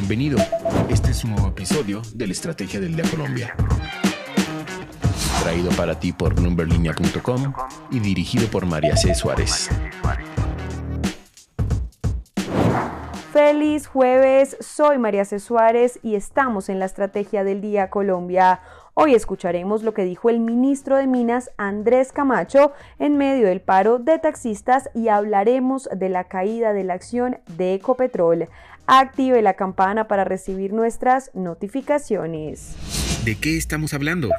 Bienvenido. Este es un nuevo episodio de la Estrategia del Día Colombia. Traído para ti por numberlinea.com y dirigido por María C. Suárez. Feliz jueves, soy María C. Suárez y estamos en la Estrategia del Día Colombia. Hoy escucharemos lo que dijo el ministro de Minas Andrés Camacho en medio del paro de taxistas y hablaremos de la caída de la acción de Ecopetrol. Active la campana para recibir nuestras notificaciones. ¿De qué estamos hablando?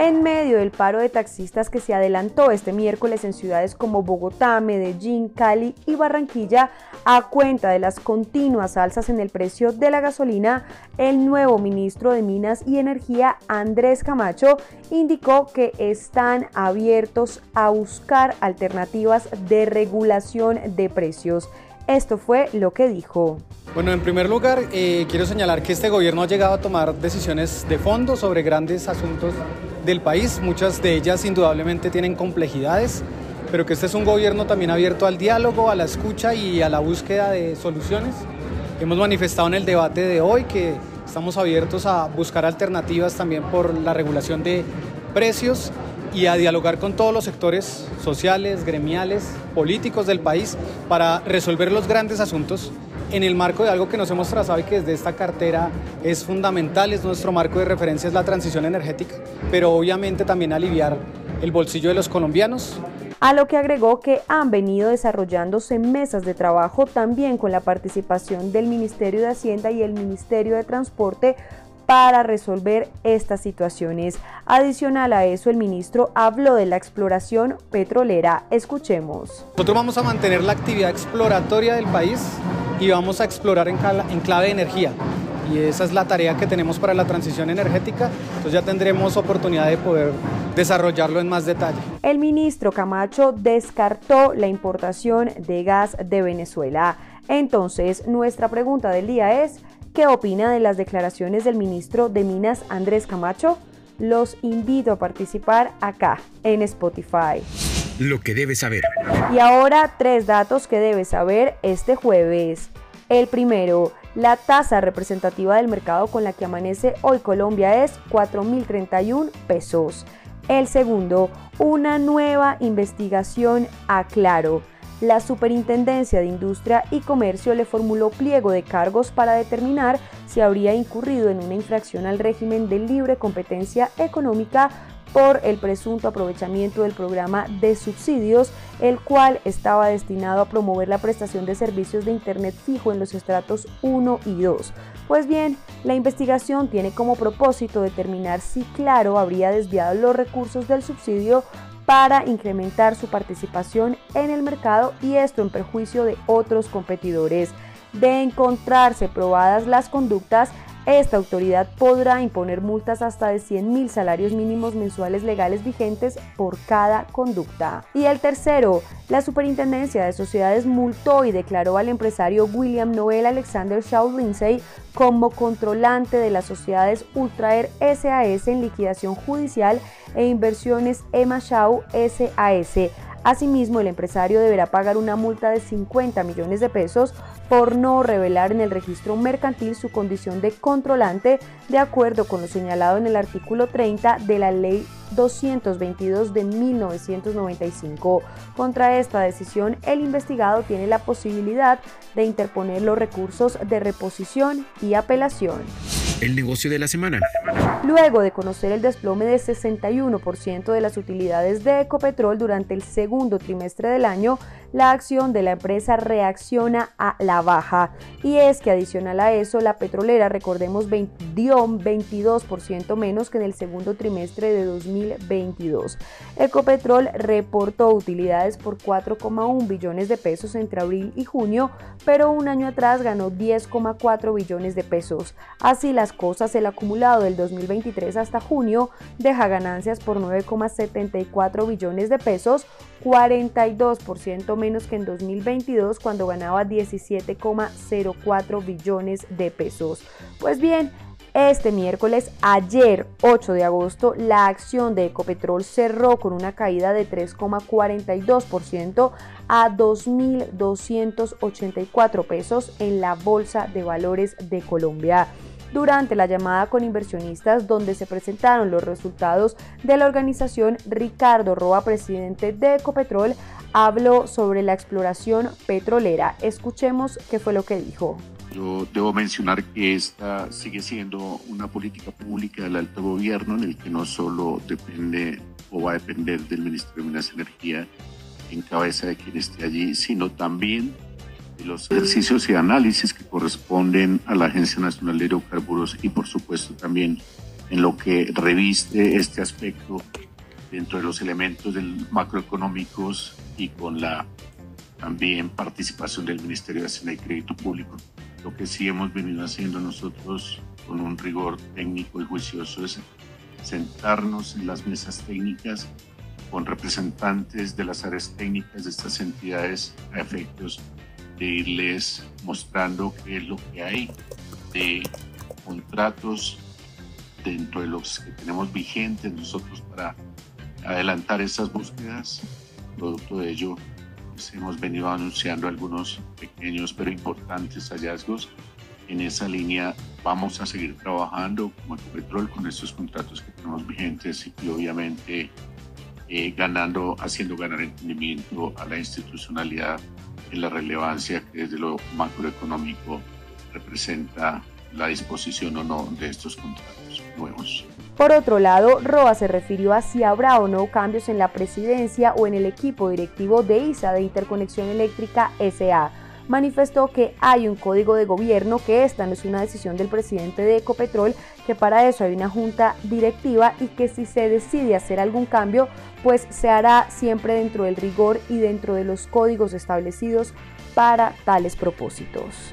En medio del paro de taxistas que se adelantó este miércoles en ciudades como Bogotá, Medellín, Cali y Barranquilla, a cuenta de las continuas alzas en el precio de la gasolina, el nuevo ministro de Minas y Energía, Andrés Camacho, indicó que están abiertos a buscar alternativas de regulación de precios. Esto fue lo que dijo. Bueno, en primer lugar, eh, quiero señalar que este gobierno ha llegado a tomar decisiones de fondo sobre grandes asuntos del país. Muchas de ellas indudablemente tienen complejidades, pero que este es un gobierno también abierto al diálogo, a la escucha y a la búsqueda de soluciones. Hemos manifestado en el debate de hoy que estamos abiertos a buscar alternativas también por la regulación de precios y a dialogar con todos los sectores sociales, gremiales, políticos del país para resolver los grandes asuntos en el marco de algo que nos hemos trazado y que desde esta cartera es fundamental, es nuestro marco de referencia, es la transición energética, pero obviamente también aliviar el bolsillo de los colombianos. A lo que agregó que han venido desarrollándose mesas de trabajo también con la participación del Ministerio de Hacienda y el Ministerio de Transporte para resolver estas situaciones. Adicional a eso, el ministro habló de la exploración petrolera. Escuchemos. Nosotros vamos a mantener la actividad exploratoria del país y vamos a explorar en, clave de energía. Y esa es la tarea que tenemos para la transición energética. Entonces ya tendremos oportunidad de poder desarrollarlo en más detalle. El ministro Camacho descartó la importación de gas de Venezuela. Entonces, nuestra pregunta del día es, ¿Qué opina de las declaraciones del ministro de Minas Andrés Camacho? Los invito a participar acá en Spotify. Lo que debes saber. Y ahora tres datos que debes saber este jueves. El primero, la tasa representativa del mercado con la que amanece hoy Colombia es 4.031 pesos. El segundo, una nueva investigación a Claro la Superintendencia de Industria y Comercio le formuló pliego de cargos para determinar si habría incurrido en una infracción al régimen de libre competencia económica por el presunto aprovechamiento del programa de subsidios, el cual estaba destinado a promover la prestación de servicios de Internet fijo en los estratos 1 y 2. Pues bien, la investigación tiene como propósito determinar si Claro habría desviado los recursos del subsidio para incrementar su participación en el mercado y esto en perjuicio de otros competidores. De encontrarse probadas las conductas, esta autoridad podrá imponer multas hasta de 100 mil salarios mínimos mensuales legales vigentes por cada conducta. Y el tercero, la Superintendencia de Sociedades multó y declaró al empresario William Noel Alexander Shaw Lindsay como controlante de las sociedades Ultraer SAS en liquidación judicial e inversiones Emma Shaw SAS Asimismo, el empresario deberá pagar una multa de 50 millones de pesos por no revelar en el registro mercantil su condición de controlante de acuerdo con lo señalado en el artículo 30 de la Ley 222 de 1995. Contra esta decisión, el investigado tiene la posibilidad de interponer los recursos de reposición y apelación. El negocio de la semana. Luego de conocer el desplome de 61% de las utilidades de Ecopetrol durante el segundo trimestre del año, la acción de la empresa reacciona a la baja. Y es que adicional a eso, la petrolera, recordemos, vendió 22% menos que en el segundo trimestre de 2022. Ecopetrol reportó utilidades por 4,1 billones de pesos entre abril y junio, pero un año atrás ganó 10,4 billones de pesos. Así las cosas, el acumulado del 2023 hasta junio deja ganancias por 9,74 billones de pesos, 42% menos que en 2022 cuando ganaba 17,04 billones de pesos. Pues bien, Este miércoles, ayer 8 de agosto, la acción de Ecopetrol cerró con una caída de 3,42% a 2.284 pesos en la Bolsa de Valores de Colombia durante la llamada con inversionistas donde se presentaron los resultados de la organización, Ricardo Roa, presidente de Ecopetrol, habló sobre la exploración petrolera. Escuchemos qué fue lo que dijo. Yo debo mencionar que esta sigue siendo una política pública del alto gobierno en el que no solo depende o va a depender del Ministerio de Minas y Energía en cabeza de quien esté allí, sino también de los ejercicios y análisis que corresponden a la Agencia Nacional de Hidrocarburos y por supuesto también en lo que reviste este aspecto dentro de los elementos del macroeconómicos y con la también participación del Ministerio de Hacienda y Crédito Público. Lo que sí hemos venido haciendo nosotros con un rigor técnico y juicioso es sentarnos en las mesas técnicas con representantes de las áreas técnicas de estas entidades a efectos de irles mostrando qué es lo que hay de contratos dentro de los que tenemos vigentes nosotros para adelantar esas búsquedas. Producto de ello, pues, hemos venido anunciando algunos pequeños pero importantes hallazgos. En esa línea vamos a seguir trabajando como Ecopetrol con estos contratos que tenemos vigentes y obviamente eh, ganando, haciendo ganar entendimiento a la institucionalidad en la relevancia que desde lo macroeconómico representa la disposición o no de estos contratos nuevos. Por otro lado, Roa se refirió a si habrá o no cambios en la presidencia o en el equipo directivo de ISA de Interconexión Eléctrica SA. Manifestó que hay un código de gobierno, que esta no es una decisión del presidente de Ecopetrol, que para eso hay una junta directiva y que si se decide hacer algún cambio, pues se hará siempre dentro del rigor y dentro de los códigos establecidos para tales propósitos.